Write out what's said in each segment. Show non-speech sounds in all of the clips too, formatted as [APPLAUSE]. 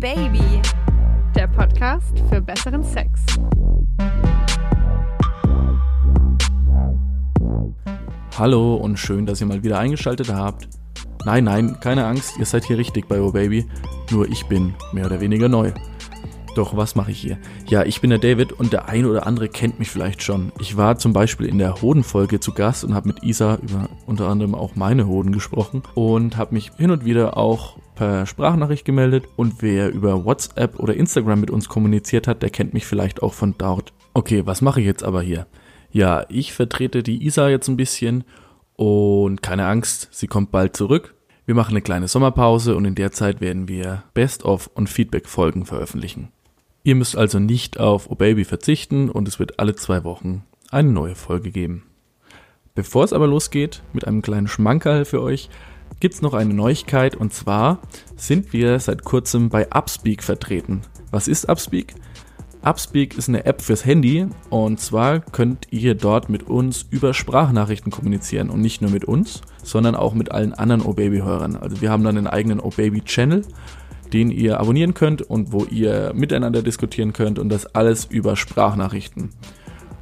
Baby, der Podcast für besseren Sex. Hallo und schön, dass ihr mal wieder eingeschaltet habt. Nein, nein, keine Angst, ihr seid hier richtig bei Oh Baby, nur ich bin mehr oder weniger neu. Doch was mache ich hier? Ja, ich bin der David und der ein oder andere kennt mich vielleicht schon. Ich war zum Beispiel in der Hodenfolge zu Gast und habe mit Isa über unter anderem auch meine Hoden gesprochen und habe mich hin und wieder auch per Sprachnachricht gemeldet und wer über WhatsApp oder Instagram mit uns kommuniziert hat, der kennt mich vielleicht auch von dort. Okay, was mache ich jetzt aber hier? Ja, ich vertrete die Isa jetzt ein bisschen und keine Angst, sie kommt bald zurück. Wir machen eine kleine Sommerpause und in der Zeit werden wir Best-of und Feedback-Folgen veröffentlichen. Ihr müsst also nicht auf O Baby verzichten und es wird alle zwei Wochen eine neue Folge geben. Bevor es aber losgeht mit einem kleinen Schmankerl für euch, gibt's noch eine Neuigkeit und zwar sind wir seit kurzem bei Upspeak vertreten. Was ist Upspeak? Upspeak ist eine App fürs Handy und zwar könnt ihr dort mit uns über Sprachnachrichten kommunizieren und nicht nur mit uns, sondern auch mit allen anderen O-Baby-Hörern. Also wir haben dann einen eigenen O-Baby-Channel den ihr abonnieren könnt und wo ihr miteinander diskutieren könnt und das alles über Sprachnachrichten.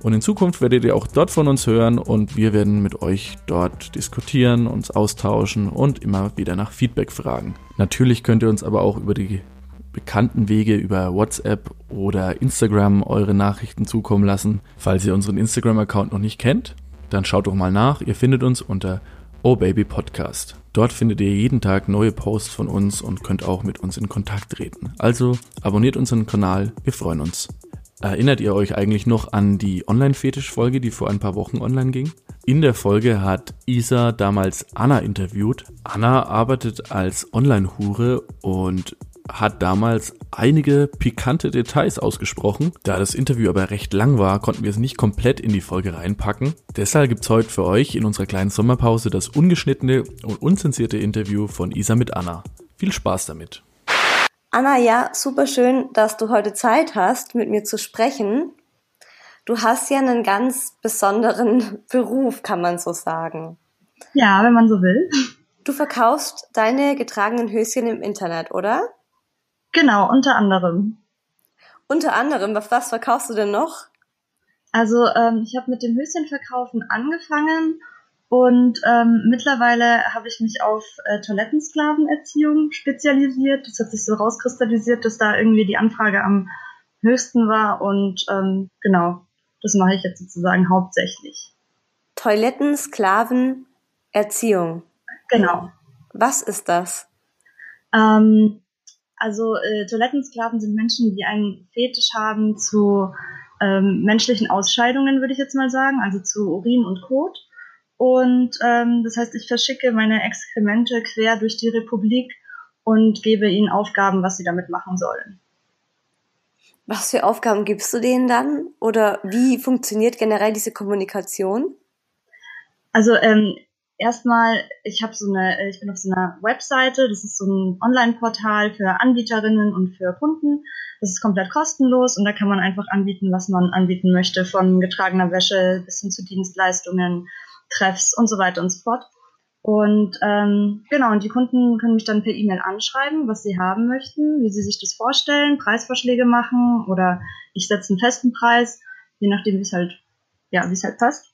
Und in Zukunft werdet ihr auch dort von uns hören und wir werden mit euch dort diskutieren, uns austauschen und immer wieder nach Feedback fragen. Natürlich könnt ihr uns aber auch über die bekannten Wege über WhatsApp oder Instagram eure Nachrichten zukommen lassen. Falls ihr unseren Instagram-Account noch nicht kennt, dann schaut doch mal nach. Ihr findet uns unter Oh Baby Podcast. Dort findet ihr jeden Tag neue Posts von uns und könnt auch mit uns in Kontakt treten. Also abonniert unseren Kanal, wir freuen uns. Erinnert ihr euch eigentlich noch an die Online-Fetisch-Folge, die vor ein paar Wochen online ging? In der Folge hat Isa damals Anna interviewt. Anna arbeitet als Online-Hure und hat damals einige pikante Details ausgesprochen. Da das Interview aber recht lang war, konnten wir es nicht komplett in die Folge reinpacken. Deshalb gibt's heute für euch in unserer kleinen Sommerpause das ungeschnittene und unzensierte Interview von Isa mit Anna. Viel Spaß damit. Anna, ja, super schön, dass du heute Zeit hast, mit mir zu sprechen. Du hast ja einen ganz besonderen [LAUGHS] Beruf, kann man so sagen. Ja, wenn man so will. Du verkaufst deine getragenen Höschen im Internet, oder? Genau, unter anderem. Unter anderem, was verkaufst du denn noch? Also ähm, ich habe mit dem Höschenverkaufen angefangen und ähm, mittlerweile habe ich mich auf äh, Toilettensklavenerziehung spezialisiert. Das hat sich so rauskristallisiert, dass da irgendwie die Anfrage am höchsten war und ähm, genau, das mache ich jetzt sozusagen hauptsächlich. Toilettensklavenerziehung. Genau. Was ist das? Ähm, also äh, Toilettensklaven sind Menschen, die einen Fetisch haben zu ähm, menschlichen Ausscheidungen, würde ich jetzt mal sagen, also zu Urin und Kot. Und ähm, das heißt, ich verschicke meine Exkremente quer durch die Republik und gebe ihnen Aufgaben, was sie damit machen sollen. Was für Aufgaben gibst du denen dann? Oder wie funktioniert generell diese Kommunikation? Also ähm, erstmal, ich habe so eine, ich bin auf so einer Webseite, das ist so ein Online-Portal für Anbieterinnen und für Kunden. Das ist komplett kostenlos und da kann man einfach anbieten, was man anbieten möchte, von getragener Wäsche bis hin zu Dienstleistungen, Treffs und so weiter und so fort. Und ähm, genau, und die Kunden können mich dann per E-Mail anschreiben, was sie haben möchten, wie sie sich das vorstellen, Preisvorschläge machen oder ich setze einen festen Preis, je nachdem, wie es halt, ja, wie es halt passt.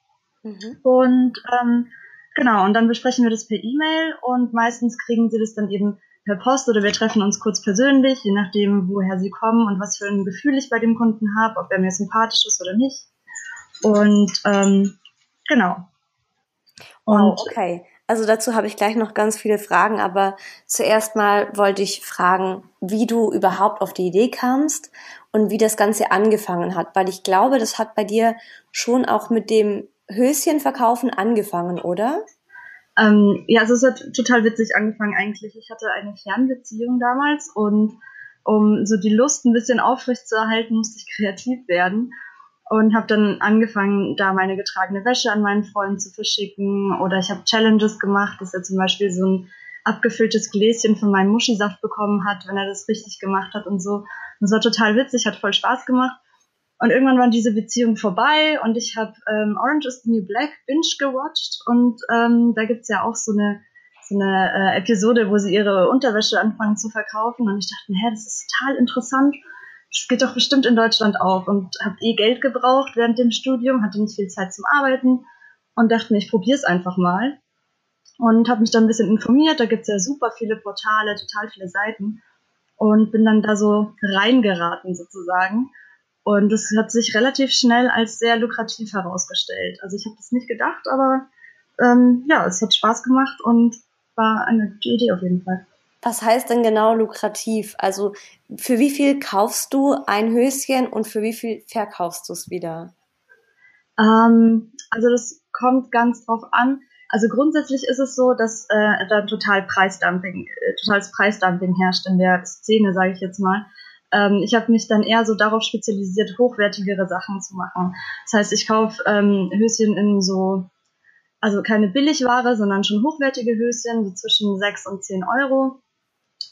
Mhm. Und ähm, Genau, und dann besprechen wir das per E-Mail und meistens kriegen sie das dann eben per Post oder wir treffen uns kurz persönlich, je nachdem, woher sie kommen und was für ein Gefühl ich bei dem Kunden habe, ob er mir sympathisch ist oder nicht. Und ähm, genau. Und wow, okay. Also dazu habe ich gleich noch ganz viele Fragen, aber zuerst mal wollte ich fragen, wie du überhaupt auf die Idee kamst und wie das Ganze angefangen hat, weil ich glaube, das hat bei dir schon auch mit dem Höschen verkaufen angefangen, oder? Ähm, ja, also es hat total witzig angefangen eigentlich. Ich hatte eine Fernbeziehung damals und um so die Lust ein bisschen aufrecht zu erhalten, musste ich kreativ werden und habe dann angefangen, da meine getragene Wäsche an meinen Freunden zu verschicken oder ich habe Challenges gemacht, dass er zum Beispiel so ein abgefülltes Gläschen von meinem Muschisaft bekommen hat, wenn er das richtig gemacht hat und so. Und es war total witzig, hat voll Spaß gemacht. Und irgendwann war diese Beziehung vorbei und ich habe ähm, Orange is the New Black binge gewatcht und ähm, da gibt's ja auch so eine so eine äh, Episode, wo sie ihre Unterwäsche anfangen zu verkaufen und ich dachte hä, das ist total interessant. Das geht doch bestimmt in Deutschland auf und habe eh Geld gebraucht während dem Studium, hatte nicht viel Zeit zum Arbeiten und dachte mir, ich probiere es einfach mal und habe mich dann ein bisschen informiert. Da gibt's ja super viele Portale, total viele Seiten und bin dann da so reingeraten sozusagen. Und es hat sich relativ schnell als sehr lukrativ herausgestellt. Also ich habe das nicht gedacht, aber ähm, ja, es hat Spaß gemacht und war eine gute Idee auf jeden Fall. Was heißt denn genau lukrativ? Also für wie viel kaufst du ein Höschen und für wie viel verkaufst du es wieder? Ähm, also das kommt ganz drauf an. Also grundsätzlich ist es so, dass äh, da total Preisdumping, äh, totales Preisdumping herrscht in der Szene, sage ich jetzt mal. Ähm, ich habe mich dann eher so darauf spezialisiert, hochwertigere Sachen zu machen. Das heißt, ich kaufe ähm, Höschen in so also keine Billigware, sondern schon hochwertige Höschen, so zwischen 6 und 10 Euro.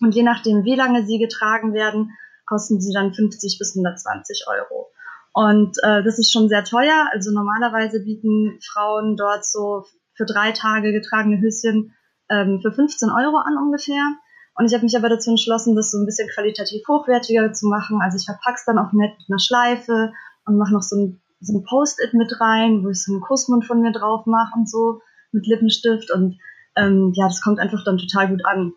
Und je nachdem, wie lange sie getragen werden, kosten sie dann 50 bis 120 Euro. Und äh, das ist schon sehr teuer. Also normalerweise bieten Frauen dort so für drei Tage getragene Höschen ähm, für 15 Euro an ungefähr. Und ich habe mich aber dazu entschlossen, das so ein bisschen qualitativ hochwertiger zu machen. Also ich verpacke es dann auch nett mit einer Schleife und mache noch so ein so ein Post-it mit rein, wo ich so einen Kussmund von mir drauf mache und so mit Lippenstift und ähm, ja, das kommt einfach dann total gut an.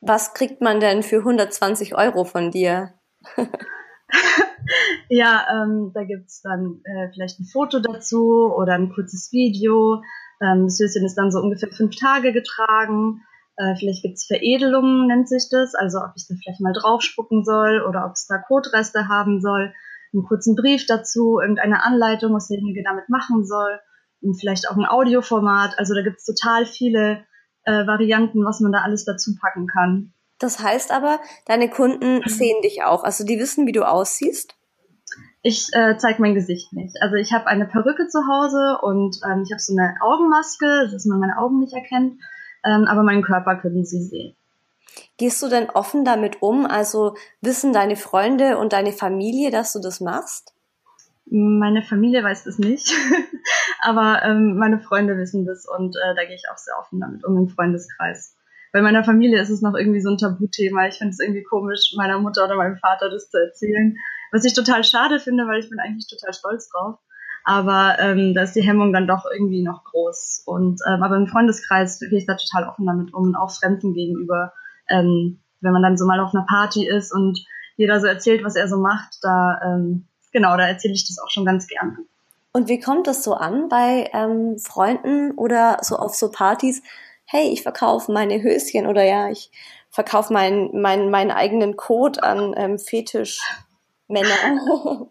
Was kriegt man denn für 120 Euro von dir? [LAUGHS] ja, ähm, da gibt's dann äh, vielleicht ein Foto dazu oder ein kurzes Video. Ähm, das Höschen ist dann so ungefähr fünf Tage getragen. Äh, vielleicht gibt's Veredelungen, nennt sich das. Also ob ich da vielleicht mal draufspucken soll oder ob es da Kotreste haben soll einen kurzen Brief dazu, irgendeine Anleitung, was derjenige damit machen soll und vielleicht auch ein Audioformat. Also da gibt es total viele äh, Varianten, was man da alles dazu packen kann. Das heißt aber, deine Kunden mhm. sehen dich auch. Also die wissen, wie du aussiehst. Ich äh, zeige mein Gesicht nicht. Also ich habe eine Perücke zu Hause und ähm, ich habe so eine Augenmaske, dass man meine Augen nicht erkennt, ähm, aber meinen Körper können sie sehen. Gehst du denn offen damit um? Also wissen deine Freunde und deine Familie, dass du das machst? Meine Familie weiß das nicht, [LAUGHS] aber ähm, meine Freunde wissen das und äh, da gehe ich auch sehr offen damit um im Freundeskreis. Bei meiner Familie ist es noch irgendwie so ein Tabuthema. Ich finde es irgendwie komisch, meiner Mutter oder meinem Vater das zu erzählen. Was ich total schade finde, weil ich bin eigentlich total stolz drauf. Aber ähm, da ist die Hemmung dann doch irgendwie noch groß. Und ähm, aber im Freundeskreis gehe ich da total offen damit um, auch Fremden gegenüber ähm, wenn man dann so mal auf einer Party ist und jeder so erzählt, was er so macht, da ähm, genau, da erzähle ich das auch schon ganz gern. Und wie kommt das so an bei ähm, Freunden oder so auf so Partys? Hey, ich verkaufe meine Höschen oder ja, ich verkaufe meinen mein, meinen eigenen Code an ähm, Fetisch. Männer. [LAUGHS]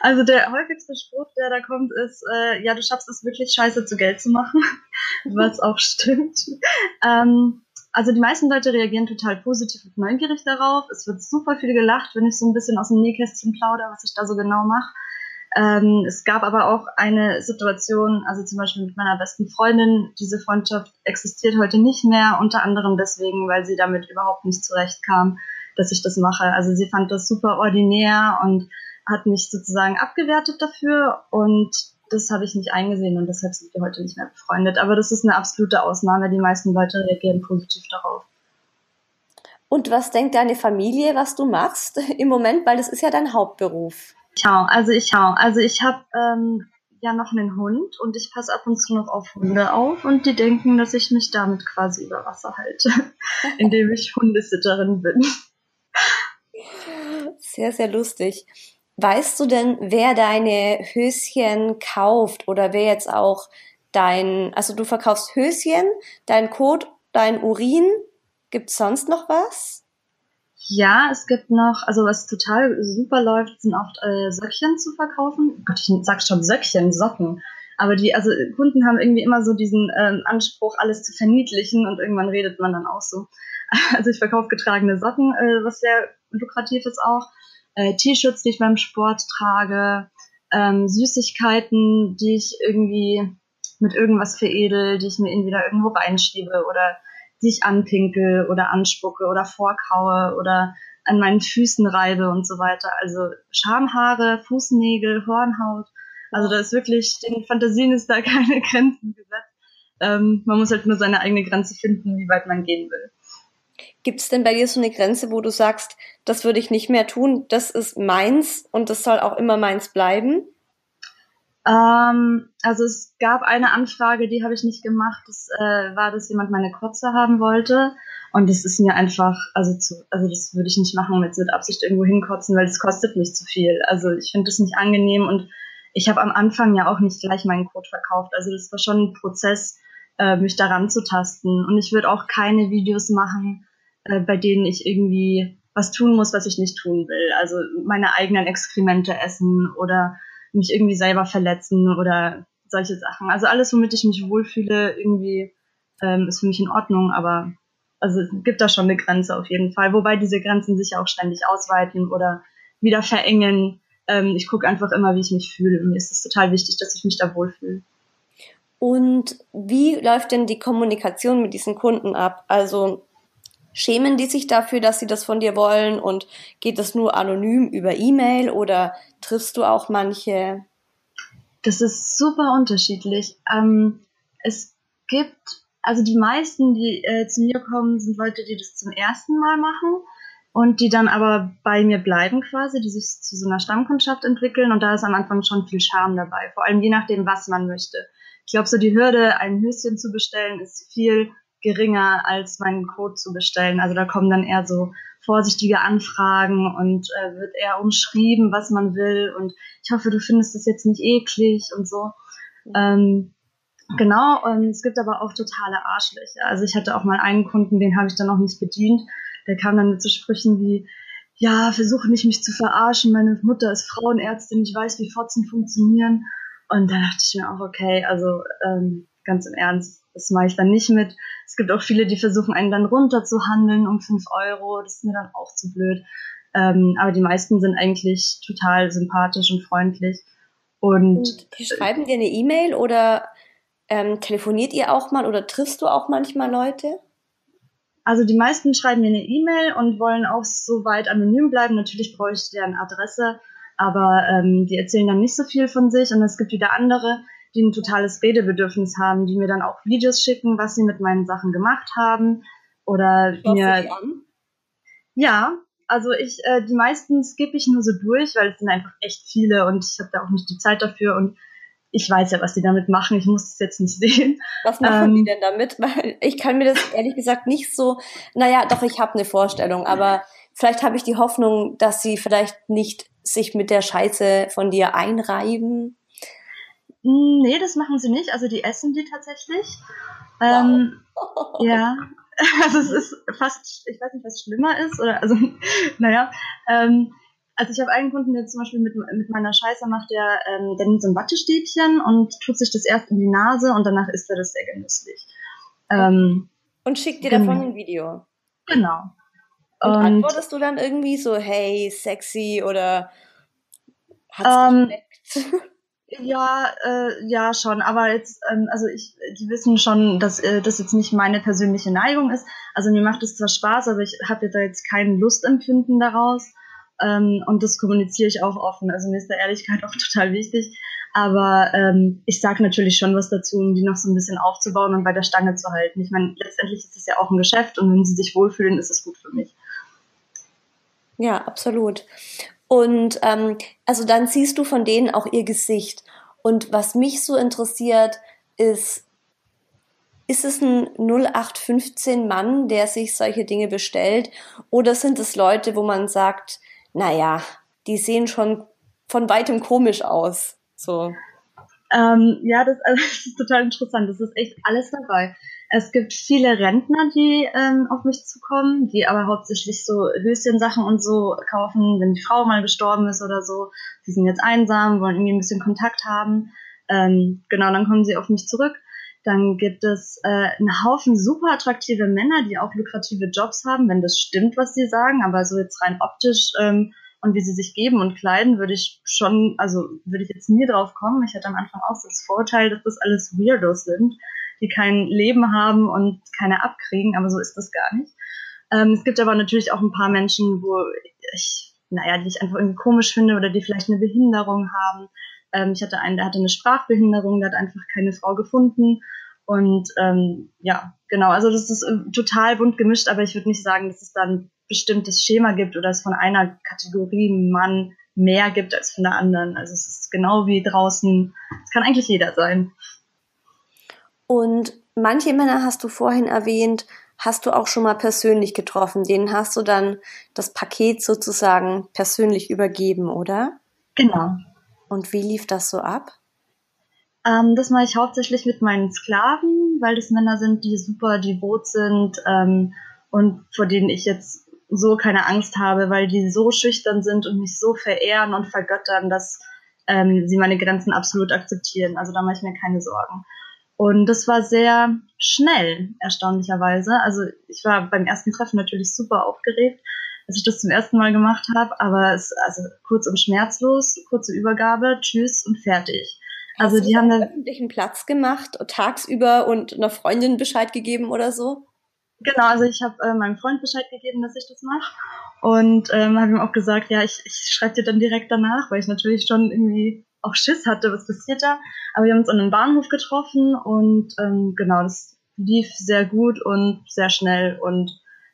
Also der häufigste Spruch, der da kommt, ist, äh, ja, du schaffst es wirklich scheiße zu Geld zu machen, [LAUGHS] was auch stimmt. Ähm, also die meisten Leute reagieren total positiv und neugierig darauf. Es wird super viel gelacht, wenn ich so ein bisschen aus dem Nähkästchen plaudere, was ich da so genau mache. Ähm, es gab aber auch eine Situation, also zum Beispiel mit meiner besten Freundin, diese Freundschaft existiert heute nicht mehr, unter anderem deswegen, weil sie damit überhaupt nicht zurechtkam, dass ich das mache. Also sie fand das super ordinär und hat mich sozusagen abgewertet dafür und das habe ich nicht eingesehen und deshalb sind wir heute nicht mehr befreundet. Aber das ist eine absolute Ausnahme. Die meisten Leute reagieren positiv darauf. Und was denkt deine Familie, was du machst [LAUGHS] im Moment? Weil das ist ja dein Hauptberuf. Schau, also ich schau, also ich habe ähm, ja noch einen Hund und ich passe ab und zu noch auf Hunde auf und die denken, dass ich mich damit quasi über Wasser halte, [LAUGHS] indem ich Hundesitterin bin. Sehr, sehr lustig. Weißt du denn, wer deine Höschen kauft oder wer jetzt auch dein, also du verkaufst Höschen, dein Kot, dein Urin, gibt's sonst noch was? Ja, es gibt noch, also was total super läuft, sind auch äh, Söckchen zu verkaufen. Gott, ich sag schon Söckchen, Socken. Aber die, also Kunden haben irgendwie immer so diesen ähm, Anspruch, alles zu verniedlichen und irgendwann redet man dann auch so. [LAUGHS] Also ich verkaufe getragene Socken, äh, was sehr lukrativ ist auch äh, T-Shirts, die ich beim Sport trage, ähm, Süßigkeiten, die ich irgendwie mit irgendwas veredel, die ich mir entweder irgendwo reinschiebe oder die ich anpinkel oder anspucke oder vorkaue oder an meinen Füßen reibe und so weiter. Also Schamhaare, Fußnägel, Hornhaut. Also da ist wirklich, den Fantasien ist da [LAUGHS] keine Grenzen gesetzt. Ähm, man muss halt nur seine eigene Grenze finden, wie weit man gehen will. Gibt es denn bei dir so eine Grenze, wo du sagst, das würde ich nicht mehr tun, das ist meins und das soll auch immer meins bleiben? Ähm, also es gab eine Anfrage, die habe ich nicht gemacht. Das äh, war, dass jemand meine Kotze haben wollte. Und das ist mir einfach, also zu, also das würde ich nicht machen, jetzt mit Absicht irgendwo hinkotzen, weil das kostet nicht zu viel. Also ich finde das nicht angenehm und ich habe am Anfang ja auch nicht gleich meinen Code verkauft. Also das war schon ein Prozess, äh, mich daran zu tasten. Und ich würde auch keine Videos machen, äh, bei denen ich irgendwie was tun muss, was ich nicht tun will. Also meine eigenen Exkremente essen oder mich irgendwie selber verletzen oder solche Sachen. Also alles, womit ich mich wohlfühle, irgendwie ähm, ist für mich in Ordnung, aber also es gibt da schon eine Grenze auf jeden Fall. Wobei diese Grenzen sich auch ständig ausweiten oder wieder verengen. Ähm, ich gucke einfach immer, wie ich mich fühle. Mir ist es total wichtig, dass ich mich da wohlfühle. Und wie läuft denn die Kommunikation mit diesen Kunden ab? Also schämen die sich dafür, dass sie das von dir wollen und geht das nur anonym über E-Mail oder triffst du auch manche? Das ist super unterschiedlich. Ähm, es gibt, also die meisten, die äh, zu mir kommen, sind Leute, die das zum ersten Mal machen und die dann aber bei mir bleiben quasi, die sich zu so einer Stammkundschaft entwickeln und da ist am Anfang schon viel Charme dabei, vor allem je nachdem, was man möchte. Ich glaube, so die Hürde, ein Höschen zu bestellen, ist viel geringer, als meinen Code zu bestellen. Also da kommen dann eher so vorsichtige Anfragen und äh, wird eher umschrieben, was man will. Und ich hoffe, du findest das jetzt nicht eklig und so. Ähm, genau, und es gibt aber auch totale Arschlöcher. Also ich hatte auch mal einen Kunden, den habe ich dann noch nicht bedient. Der kam dann mit so Sprüchen wie, ja, versuche nicht mich zu verarschen, meine Mutter ist Frauenärztin, ich weiß, wie Fotzen funktionieren. Und da dachte ich mir auch, okay, also ähm, ganz im Ernst, das mache ich dann nicht mit. Es gibt auch viele, die versuchen, einen dann runterzuhandeln um fünf Euro. Das ist mir dann auch zu blöd. Ähm, aber die meisten sind eigentlich total sympathisch und freundlich. Und, und die schreiben dir eine E-Mail oder ähm, telefoniert ihr auch mal oder triffst du auch manchmal Leute? Also die meisten schreiben mir eine E-Mail und wollen auch so weit anonym bleiben. Natürlich brauche ich deren Adresse, aber ähm, die erzählen dann nicht so viel von sich. Und es gibt wieder andere, die ein totales Redebedürfnis haben, die mir dann auch Videos schicken, was sie mit meinen Sachen gemacht haben. Oder Schaust mir. Ja, also ich, äh, die meisten skippe ich nur so durch, weil es sind einfach echt viele und ich habe da auch nicht die Zeit dafür und ich weiß ja, was die damit machen. Ich muss es jetzt nicht [LAUGHS] sehen. Was machen ähm, die denn damit? [LAUGHS] Weil ich kann mir das ehrlich gesagt nicht so. Naja, doch, ich habe eine Vorstellung, aber vielleicht habe ich die Hoffnung, dass sie vielleicht nicht sich mit der Scheiße von dir einreiben. Nee, das machen sie nicht. Also die essen die tatsächlich. Ähm, wow. ja. [LAUGHS] Also es ist fast, ich weiß nicht, was schlimmer ist. Oder also, [LAUGHS] naja. Ähm, also ich habe einen Kunden, der zum Beispiel mit, mit meiner Scheiße macht, der, ähm, der nimmt so ein Wattestäbchen und tut sich das erst in die Nase und danach isst er das sehr genüsslich. Ähm, und schickt dir davon ein Video. Genau. Und, und, antwortest du dann irgendwie so, hey, sexy oder hat's ähm, geschmeckt? [LAUGHS] Ja, äh, ja schon, aber jetzt, ähm, also ich, die wissen schon, dass äh, das jetzt nicht meine persönliche Neigung ist. Also mir macht es zwar Spaß, aber ich habe da jetzt kein Lustempfinden daraus. Ähm, und das kommuniziere ich auch offen. Also mir ist da Ehrlichkeit [LAUGHS] auch total wichtig. Aber ähm, ich sage natürlich schon was dazu, um die noch so ein bisschen aufzubauen und bei der Stange zu halten. Ich meine, letztendlich ist es ja auch ein Geschäft und wenn sie sich wohlfühlen, ist es gut für mich. Ja, absolut. Und ähm, also dann siehst du von denen auch ihr Gesicht. Und was mich so interessiert, ist, ist es ein 0815 Mann, der sich solche Dinge bestellt? Oder sind es Leute, wo man sagt, naja, die sehen schon von weitem komisch aus? So. Ähm, ja, das, also, [LAUGHS] das ist total interessant. Das ist echt alles dabei. Es gibt viele Rentner, die ähm, auf mich zukommen, die aber hauptsächlich so Höschensachen und so kaufen, wenn die Frau mal gestorben ist oder so. Sie sind jetzt einsam, wollen irgendwie ein bisschen Kontakt haben. Ähm, genau, dann kommen sie auf mich zurück. Dann gibt es äh, einen Haufen super attraktive Männer, die auch lukrative Jobs haben, wenn das stimmt, was sie sagen. Aber so jetzt rein optisch ähm, und wie sie sich geben und kleiden, würde ich schon, also würde ich jetzt nie drauf kommen. Ich hatte am Anfang auch das Vorteil, dass das alles Weirdos sind die kein Leben haben und keine abkriegen, aber so ist das gar nicht. Ähm, es gibt aber natürlich auch ein paar Menschen, wo ich, naja, die ich einfach irgendwie komisch finde oder die vielleicht eine Behinderung haben. Ähm, ich hatte einen, der hatte eine Sprachbehinderung, der hat einfach keine Frau gefunden Und ähm, ja, genau, also das ist äh, total bunt gemischt, aber ich würde nicht sagen, dass es da ein bestimmtes Schema gibt oder es von einer Kategorie Mann mehr gibt als von der anderen. Also es ist genau wie draußen, es kann eigentlich jeder sein. Und manche Männer hast du vorhin erwähnt, hast du auch schon mal persönlich getroffen. Denen hast du dann das Paket sozusagen persönlich übergeben, oder? Genau. Und wie lief das so ab? Ähm, das mache ich hauptsächlich mit meinen Sklaven, weil das Männer sind, die super devot sind ähm, und vor denen ich jetzt so keine Angst habe, weil die so schüchtern sind und mich so verehren und vergöttern, dass ähm, sie meine Grenzen absolut akzeptieren. Also da mache ich mir keine Sorgen. Und das war sehr schnell, erstaunlicherweise. Also ich war beim ersten Treffen natürlich super aufgeregt, als ich das zum ersten Mal gemacht habe, aber es also kurz und schmerzlos, kurze Übergabe, tschüss und fertig. Also Hast die haben einen öffentlichen Platz gemacht, tagsüber und einer Freundin Bescheid gegeben oder so? Genau, also ich habe äh, meinem Freund Bescheid gegeben, dass ich das mache und ähm, habe ihm auch gesagt, ja, ich, ich schreibe dir dann direkt danach, weil ich natürlich schon irgendwie auch Schiss hatte, was passiert da. Aber wir haben uns an einem Bahnhof getroffen und ähm, genau, das lief sehr gut und sehr schnell und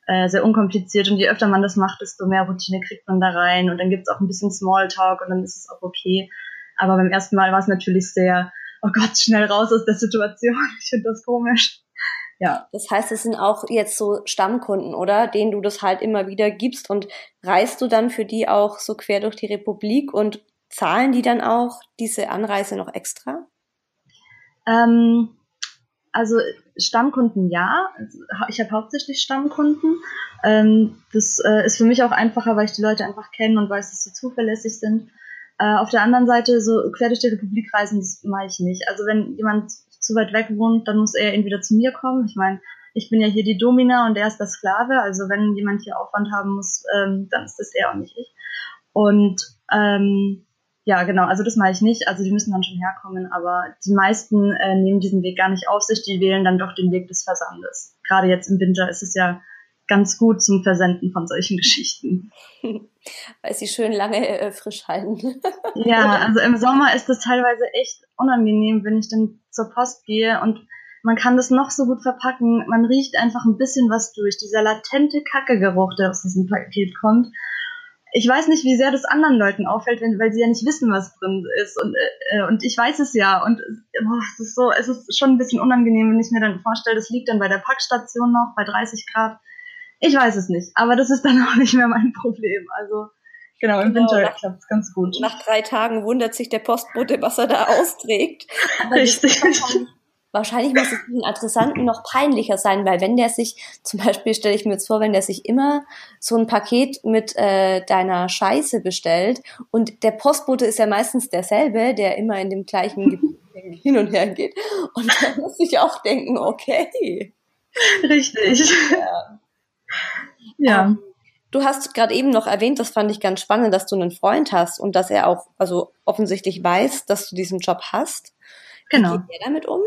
äh, sehr unkompliziert. Und je öfter man das macht, desto mehr Routine kriegt man da rein. Und dann gibt's auch ein bisschen Smalltalk und dann ist es auch okay. Aber beim ersten Mal war es natürlich sehr, oh Gott, schnell raus aus der Situation. Ich finde das komisch. Ja. Das heißt, es sind auch jetzt so Stammkunden, oder? Denen du das halt immer wieder gibst und reist du dann für die auch so quer durch die Republik und zahlen die dann auch diese Anreise noch extra? Ähm, also Stammkunden ja. Ich habe hauptsächlich Stammkunden. Ähm, das äh, ist für mich auch einfacher, weil ich die Leute einfach kenne und weiß, dass sie zuverlässig sind. Äh, auf der anderen Seite, so quer durch die Republik reisen, das mache ich nicht. Also wenn jemand zu weit weg wohnt, dann muss er entweder zu mir kommen. Ich meine, ich bin ja hier die Domina und er ist der Sklave. Also wenn jemand hier Aufwand haben muss, ähm, dann ist das er und nicht ich. Und ähm, ja, genau, also das mache ich nicht. Also die müssen dann schon herkommen, aber die meisten äh, nehmen diesen Weg gar nicht auf sich, die wählen dann doch den Weg des Versandes. Gerade jetzt im Winter ist es ja ganz gut zum Versenden von solchen [LAUGHS] Geschichten. [LAUGHS] Weil sie schön lange äh, frisch halten. [LAUGHS] ja, also im Sommer ist es teilweise echt unangenehm, wenn ich dann zur Post gehe und man kann das noch so gut verpacken. Man riecht einfach ein bisschen was durch. Dieser latente Kackegeruch, der aus diesem Paket kommt ich weiß nicht, wie sehr das anderen Leuten auffällt, wenn, weil sie ja nicht wissen, was drin ist. Und, äh, und ich weiß es ja. Und boah, es ist so, es ist schon ein bisschen unangenehm, wenn ich mir dann vorstelle, das liegt dann bei der Packstation noch bei 30 Grad. Ich weiß es nicht. Aber das ist dann [LAUGHS] auch nicht mehr mein Problem. Also genau, im genau, Winter klappt es ganz gut. Nach drei Tagen wundert sich der Postbote, was er da [LAUGHS] austrägt. Richtig wahrscheinlich muss es den Adressanten noch peinlicher sein, weil wenn der sich, [LAUGHS] zum Beispiel stelle ich mir jetzt vor, wenn der sich immer so ein Paket mit äh, deiner Scheiße bestellt und der Postbote ist ja meistens derselbe, der immer in dem gleichen Gebiet [LAUGHS] hin und her geht. Und da muss ich auch denken, okay. Richtig. Ja. ja. Ähm, du hast gerade eben noch erwähnt, das fand ich ganz spannend, dass du einen Freund hast und dass er auch, also offensichtlich weiß, dass du diesen Job hast. Genau. Wie geht er damit um?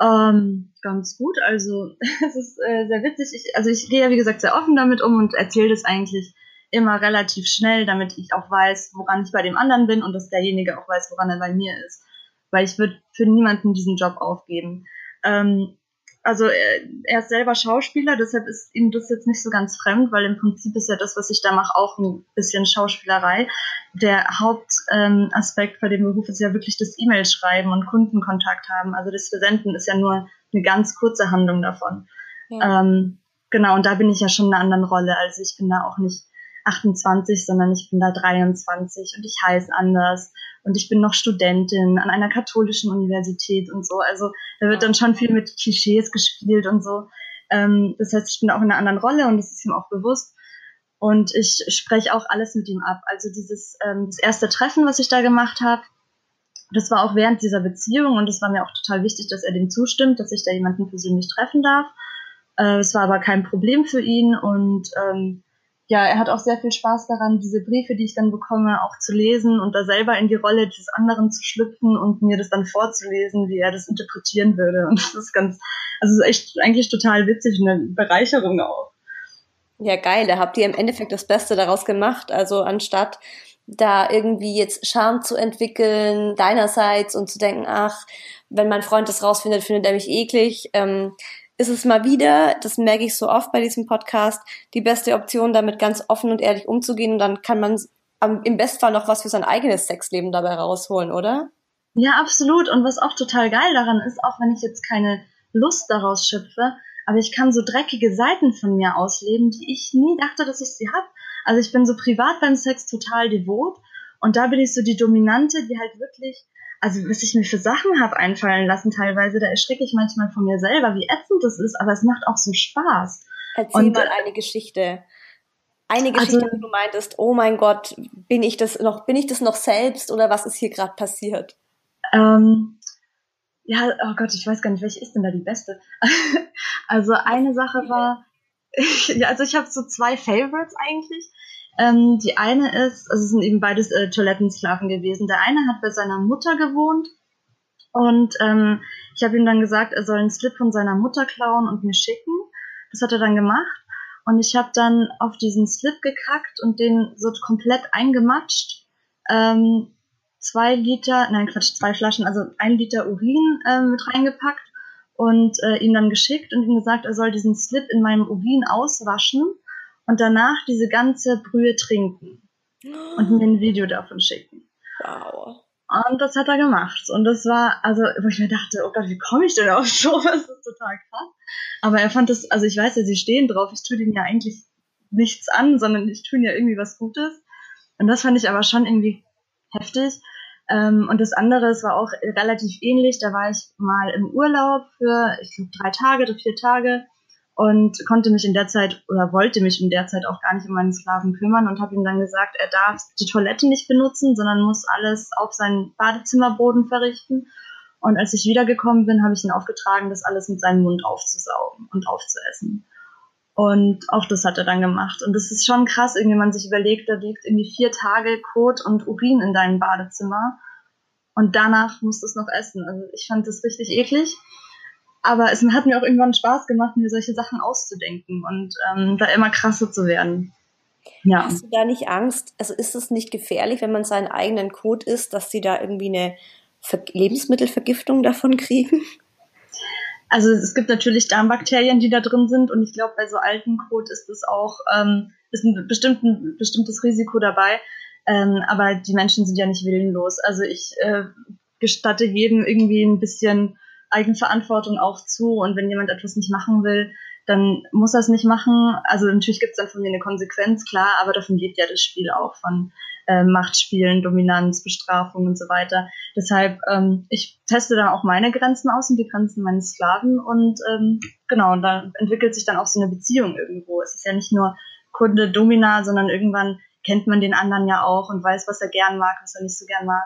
Ähm, ganz gut. Also [LAUGHS] es ist äh, sehr witzig. Ich, also ich gehe ja wie gesagt sehr offen damit um und erzähle das eigentlich immer relativ schnell, damit ich auch weiß, woran ich bei dem anderen bin und dass derjenige auch weiß, woran er bei mir ist. Weil ich würde für niemanden diesen Job aufgeben. Ähm, also er, er ist selber Schauspieler, deshalb ist ihm das jetzt nicht so ganz fremd, weil im Prinzip ist ja das, was ich da mache, auch ein bisschen Schauspielerei. Der Hauptaspekt ähm, bei dem Beruf ist ja wirklich das E-Mail schreiben und Kundenkontakt haben. Also das Versenden ist ja nur eine ganz kurze Handlung davon. Ja. Ähm, genau, und da bin ich ja schon in einer anderen Rolle. Also ich bin da auch nicht 28, sondern ich bin da 23 und ich heiße anders und ich bin noch Studentin an einer katholischen Universität und so. Also da wird dann schon viel mit Klischees gespielt und so. Ähm, das heißt, ich bin auch in einer anderen Rolle und das ist ihm auch bewusst. Und ich spreche auch alles mit ihm ab. Also dieses ähm, das erste Treffen, was ich da gemacht habe, das war auch während dieser Beziehung und es war mir auch total wichtig, dass er dem zustimmt, dass ich da jemanden persönlich treffen darf. Äh, es war aber kein Problem für ihn und ähm, ja, er hat auch sehr viel Spaß daran, diese Briefe, die ich dann bekomme, auch zu lesen und da selber in die Rolle des anderen zu schlüpfen und mir das dann vorzulesen, wie er das interpretieren würde. Und das ist ganz, also ist echt eigentlich total witzig, eine Bereicherung auch. Ja, geil, da habt ihr im Endeffekt das Beste daraus gemacht. Also anstatt da irgendwie jetzt Scham zu entwickeln deinerseits und zu denken, ach, wenn mein Freund das rausfindet, findet er mich eklig. Ähm, ist es mal wieder, das merke ich so oft bei diesem Podcast, die beste Option, damit ganz offen und ehrlich umzugehen und dann kann man im Bestfall noch was für sein eigenes Sexleben dabei rausholen, oder? Ja, absolut. Und was auch total geil daran ist, auch wenn ich jetzt keine Lust daraus schöpfe, aber ich kann so dreckige Seiten von mir ausleben, die ich nie dachte, dass ich sie habe. Also ich bin so privat beim Sex total devot und da bin ich so die Dominante, die halt wirklich, also was ich mir für Sachen habe einfallen lassen teilweise, da erschrecke ich manchmal von mir selber, wie ätzend das ist, aber es macht auch so Spaß. Erzähl und, mal eine Geschichte. Eine Geschichte, also, wo du meintest, oh mein Gott, bin ich das noch, bin ich das noch selbst oder was ist hier gerade passiert? Ähm, ja, oh Gott, ich weiß gar nicht, welche ist denn da die beste? [LAUGHS] also eine Sache war, [LAUGHS] ja, also ich habe so zwei Favorites eigentlich. Ähm, die eine ist, also es sind eben beides äh, Toilettensklaven gewesen. Der eine hat bei seiner Mutter gewohnt und ähm, ich habe ihm dann gesagt, er soll einen Slip von seiner Mutter klauen und mir schicken. Das hat er dann gemacht und ich habe dann auf diesen Slip gekackt und den so komplett eingematscht. Ähm, zwei Liter, nein Quatsch, zwei Flaschen, also ein Liter Urin äh, mit reingepackt und äh, ihm dann geschickt und ihm gesagt, er soll diesen Slip in meinem Urin auswaschen und danach diese ganze Brühe trinken und mir ein Video davon schicken. Wow. Und das hat er gemacht. Und das war, also, wo ich mir dachte, oh Gott, wie komme ich denn auf [LAUGHS] sowas? Das ist total krass. Aber er fand das, also ich weiß ja, sie stehen drauf, ich tue denen ja eigentlich nichts an, sondern ich tue ihnen ja irgendwie was Gutes. Und das fand ich aber schon irgendwie heftig. Ähm, und das andere, es war auch relativ ähnlich. Da war ich mal im Urlaub für, ich glaube, drei Tage oder vier Tage und konnte mich in der Zeit oder wollte mich in der Zeit auch gar nicht um meinen Sklaven kümmern und habe ihm dann gesagt, er darf die Toilette nicht benutzen, sondern muss alles auf seinen Badezimmerboden verrichten. Und als ich wiedergekommen bin, habe ich ihn aufgetragen, das alles mit seinem Mund aufzusaugen und aufzuessen. Und auch das hat er dann gemacht. Und das ist schon krass, irgendwie man sich überlegt, da liegt irgendwie vier Tage Kot und Urin in deinem Badezimmer. Und danach musst du es noch essen. Also ich fand das richtig eklig. Aber es hat mir auch irgendwann Spaß gemacht, mir solche Sachen auszudenken und ähm, da immer krasser zu werden. Ja. Hast du da nicht Angst? Also ist es nicht gefährlich, wenn man seinen eigenen Kot isst, dass sie da irgendwie eine Ver Lebensmittelvergiftung davon kriegen? Also es gibt natürlich Darmbakterien, die da drin sind und ich glaube, bei so alten Kot ist es auch ähm, ist ein, bestimmt, ein bestimmtes Risiko dabei. Ähm, aber die Menschen sind ja nicht willenlos. Also ich äh, gestatte jedem irgendwie ein bisschen Eigenverantwortung auch zu und wenn jemand etwas nicht machen will, dann muss er es nicht machen. Also natürlich gibt es dann von mir eine Konsequenz, klar, aber davon lebt ja das Spiel auch von äh, Machtspielen, Dominanz, Bestrafung und so weiter. Deshalb, ähm, ich teste dann auch meine Grenzen aus und die Grenzen meines Sklaven und ähm, genau, und da entwickelt sich dann auch so eine Beziehung irgendwo. Es ist ja nicht nur Kunde Domina, sondern irgendwann kennt man den anderen ja auch und weiß, was er gern mag, was er nicht so gern mag.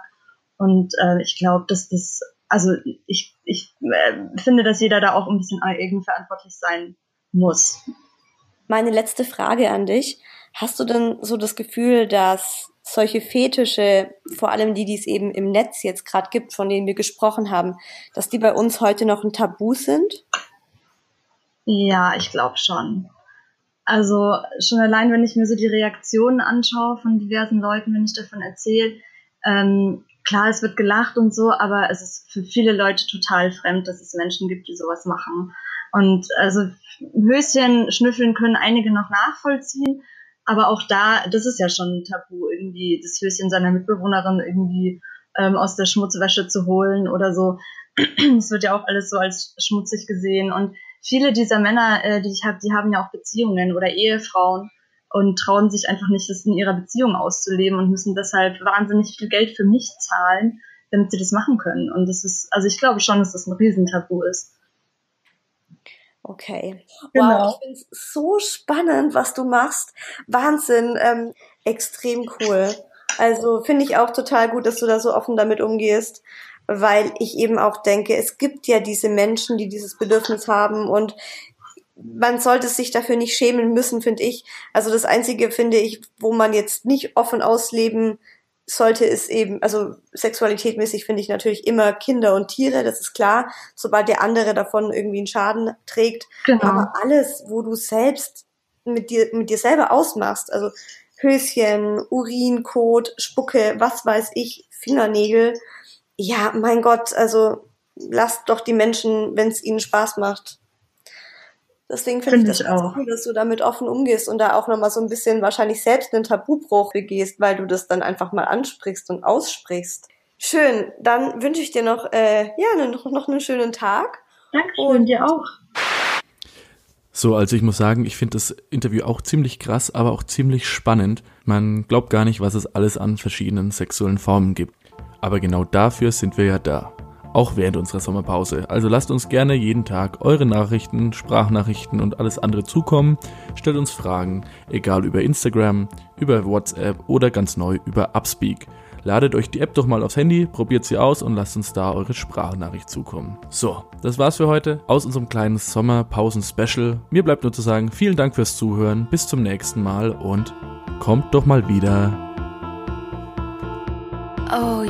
Und äh, ich glaube, dass das, also ich, ich äh, finde, dass jeder da auch ein bisschen eigenverantwortlich sein muss. Meine letzte Frage an dich. Hast du denn so das Gefühl, dass solche Fetische, vor allem die, die es eben im Netz jetzt gerade gibt, von denen wir gesprochen haben, dass die bei uns heute noch ein Tabu sind? Ja, ich glaube schon. Also schon allein, wenn ich mir so die Reaktionen anschaue von diversen Leuten, wenn ich davon erzähle, ähm, klar, es wird gelacht und so, aber es ist für viele Leute total fremd, dass es Menschen gibt, die sowas machen. Und also Höschen schnüffeln können einige noch nachvollziehen, aber auch da, das ist ja schon ein Tabu, irgendwie das Höschen seiner Mitbewohnerin irgendwie ähm, aus der Schmutzwäsche zu holen oder so. [CLEARS THROAT] Es wird ja auch alles so als schmutzig gesehen. Und viele dieser Männer, äh, die ich habe, die haben ja auch Beziehungen oder Ehefrauen und trauen sich einfach nicht, das in ihrer Beziehung auszuleben und müssen deshalb wahnsinnig viel Geld für mich zahlen, damit sie das machen können. Und das ist, also ich glaube schon, dass das ein Riesentabu ist. Okay. Genau. Wow, ich finde es so spannend, was du machst. Wahnsinn, ähm, extrem cool. Also finde ich auch total gut, dass du da so offen damit umgehst, weil ich eben auch denke, es gibt ja diese Menschen, die dieses Bedürfnis haben und man sollte sich dafür nicht schämen müssen, finde ich. Also das Einzige, finde ich, wo man jetzt nicht offen ausleben sollte, ist eben, also sexualitätmäßig finde ich natürlich immer Kinder und Tiere, das ist klar, sobald der andere davon irgendwie einen Schaden trägt. Genau. Aber alles, wo du selbst mit dir, mit dir selber ausmachst, also Höschen, Urin, Kot, Spucke, was weiß ich, Fingernägel, ja, mein Gott, also lasst doch die Menschen, wenn es ihnen Spaß macht. Deswegen finde find ich das auch. cool, dass du damit offen umgehst und da auch nochmal so ein bisschen wahrscheinlich selbst einen Tabubruch begehst, weil du das dann einfach mal ansprichst und aussprichst. Schön, dann wünsche ich dir noch, äh, ja, noch, noch einen schönen Tag. Dankeschön, und dir auch. So, also ich muss sagen, ich finde das Interview auch ziemlich krass, aber auch ziemlich spannend. Man glaubt gar nicht, was es alles an verschiedenen sexuellen Formen gibt. Aber genau dafür sind wir ja da. Auch während unserer Sommerpause. Also lasst uns gerne jeden Tag eure Nachrichten, Sprachnachrichten und alles andere zukommen. Stellt uns Fragen, egal über Instagram, über WhatsApp oder ganz neu über Upspeak. Ladet euch die App doch mal aufs Handy, probiert sie aus und lasst uns da eure Sprachnachricht zukommen. So, das war's für heute aus unserem kleinen Sommerpausen-Special. Mir bleibt nur zu sagen, vielen Dank fürs Zuhören, bis zum nächsten Mal und kommt doch mal wieder. Oh